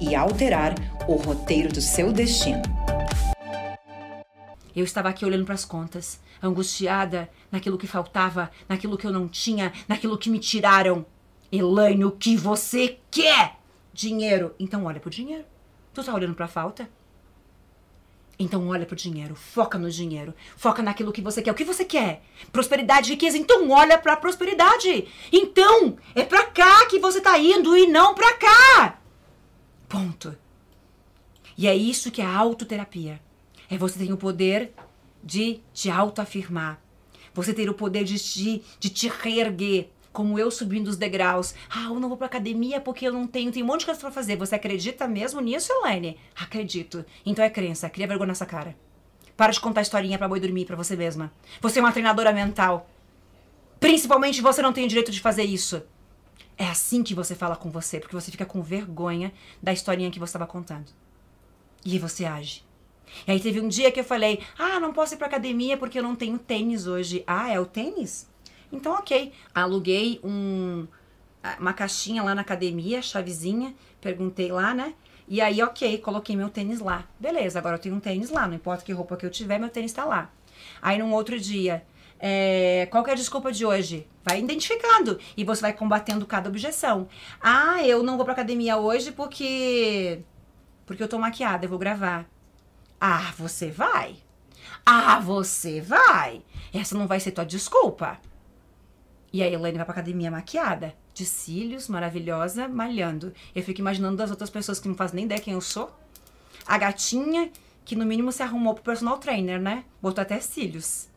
e alterar o roteiro do seu destino. Eu estava aqui olhando para as contas, angustiada naquilo que faltava, naquilo que eu não tinha, naquilo que me tiraram. Elaine, o que você quer? Dinheiro. Então olha pro dinheiro. Tu tá olhando pra falta? Então olha pro dinheiro, foca no dinheiro, foca naquilo que você quer. O que você quer? Prosperidade, riqueza. Então olha pra prosperidade. Então é pra cá que você tá indo e não pra cá. Ponto. E é isso que é autoterapia. É você ter o poder de te autoafirmar. Você ter o poder de te, de te reerguer. Como eu subindo os degraus. Ah, eu não vou pra academia porque eu não tenho. Tem um monte de coisa pra fazer. Você acredita mesmo nisso, Elaine? Acredito. Então é crença. Cria vergonha nessa cara. Para de contar historinha pra boi dormir pra você mesma. Você é uma treinadora mental. Principalmente você não tem o direito de fazer isso. É assim que você fala com você, porque você fica com vergonha da historinha que você estava contando. E aí você age. E aí teve um dia que eu falei: "Ah, não posso ir pra academia porque eu não tenho tênis hoje". Ah, é o tênis? Então, OK. Aluguei um uma caixinha lá na academia, chavezinha, perguntei lá, né? E aí, OK, coloquei meu tênis lá. Beleza, agora eu tenho um tênis lá, não importa que roupa que eu tiver, meu tênis tá lá. Aí num outro dia, é, qual é a desculpa de hoje? Vai identificando e você vai combatendo cada objeção. Ah, eu não vou pra academia hoje porque porque eu tô maquiada, eu vou gravar. Ah, você vai? Ah, você vai? Essa não vai ser tua desculpa. E aí a Elaine vai pra academia maquiada, de cílios, maravilhosa, malhando. Eu fico imaginando das outras pessoas que não fazem nem ideia quem eu sou. A gatinha que no mínimo se arrumou pro personal trainer, né? Botou até cílios.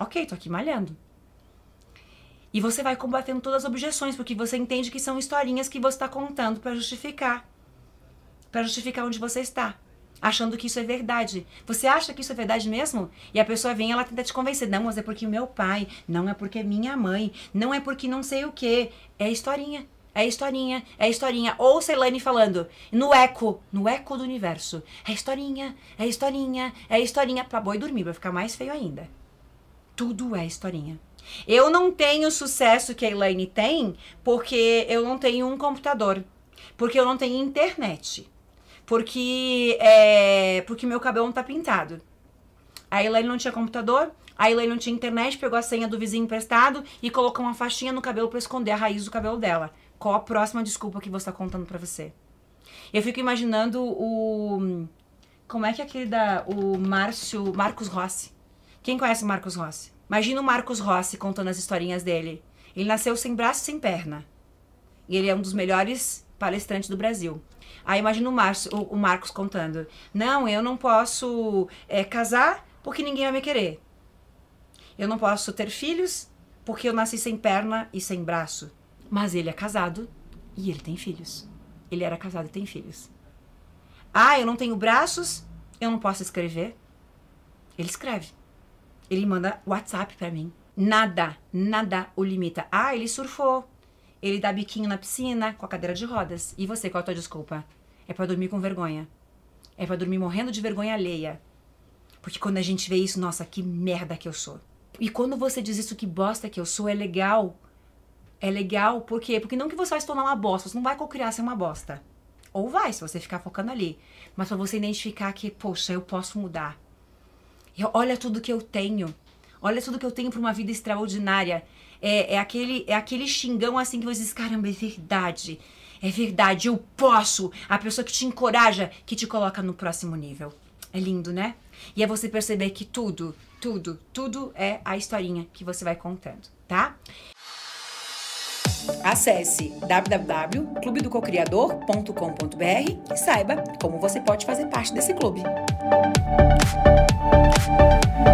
Ok, tô aqui malhando. E você vai combatendo todas as objeções, porque você entende que são historinhas que você está contando para justificar. Para justificar onde você está achando que isso é verdade. Você acha que isso é verdade mesmo? E a pessoa vem ela tenta te convencer. Não, mas é porque meu pai, não é porque minha mãe, não é porque não sei o que. É historinha. É historinha, é historinha. Ou Celane falando no eco, no eco do universo. É historinha, é historinha, é historinha. Pra boi dormir, vai ficar mais feio ainda. Tudo é historinha. Eu não tenho o sucesso que a Elaine tem porque eu não tenho um computador. Porque eu não tenho internet porque é, porque meu cabelo não tá pintado. A Elaine não tinha computador, a Elaine não tinha internet, pegou a senha do vizinho emprestado e colocou uma faixinha no cabelo para esconder a raiz do cabelo dela. Qual a próxima desculpa que você tá contando para você? Eu fico imaginando o como é que é aquele da o Márcio, Marcos Rossi. Quem conhece o Marcos Rossi? Imagina o Marcos Rossi contando as historinhas dele. Ele nasceu sem braço, sem perna. E ele é um dos melhores palestrantes do Brasil. Aí imagina o, Marcio, o, o Marcos contando: Não, eu não posso é, casar porque ninguém vai me querer. Eu não posso ter filhos porque eu nasci sem perna e sem braço. Mas ele é casado e ele tem filhos. Ele era casado e tem filhos. Ah, eu não tenho braços, eu não posso escrever. Ele escreve. Ele manda WhatsApp para mim. Nada, nada o limita. Ah, ele surfou. Ele dá biquinho na piscina com a cadeira de rodas. E você, qual a tua desculpa? É para dormir com vergonha. É para dormir morrendo de vergonha alheia. Porque quando a gente vê isso, nossa, que merda que eu sou. E quando você diz isso, que bosta que eu sou, é legal. É legal, por quê? Porque não que você vai se tornar uma bosta, você não vai cocriar ser uma bosta. Ou vai, se você ficar focando ali. Mas para você identificar que, poxa, eu posso mudar. E olha tudo que eu tenho. Olha tudo que eu tenho para uma vida extraordinária. É, é, aquele, é aquele xingão assim que você diz, caramba, é verdade. É verdade, eu posso. A pessoa que te encoraja, que te coloca no próximo nível. É lindo, né? E é você perceber que tudo, tudo, tudo é a historinha que você vai contando, tá? Acesse www.clubedococriador.com.br e saiba como você pode fazer parte desse clube. Bye.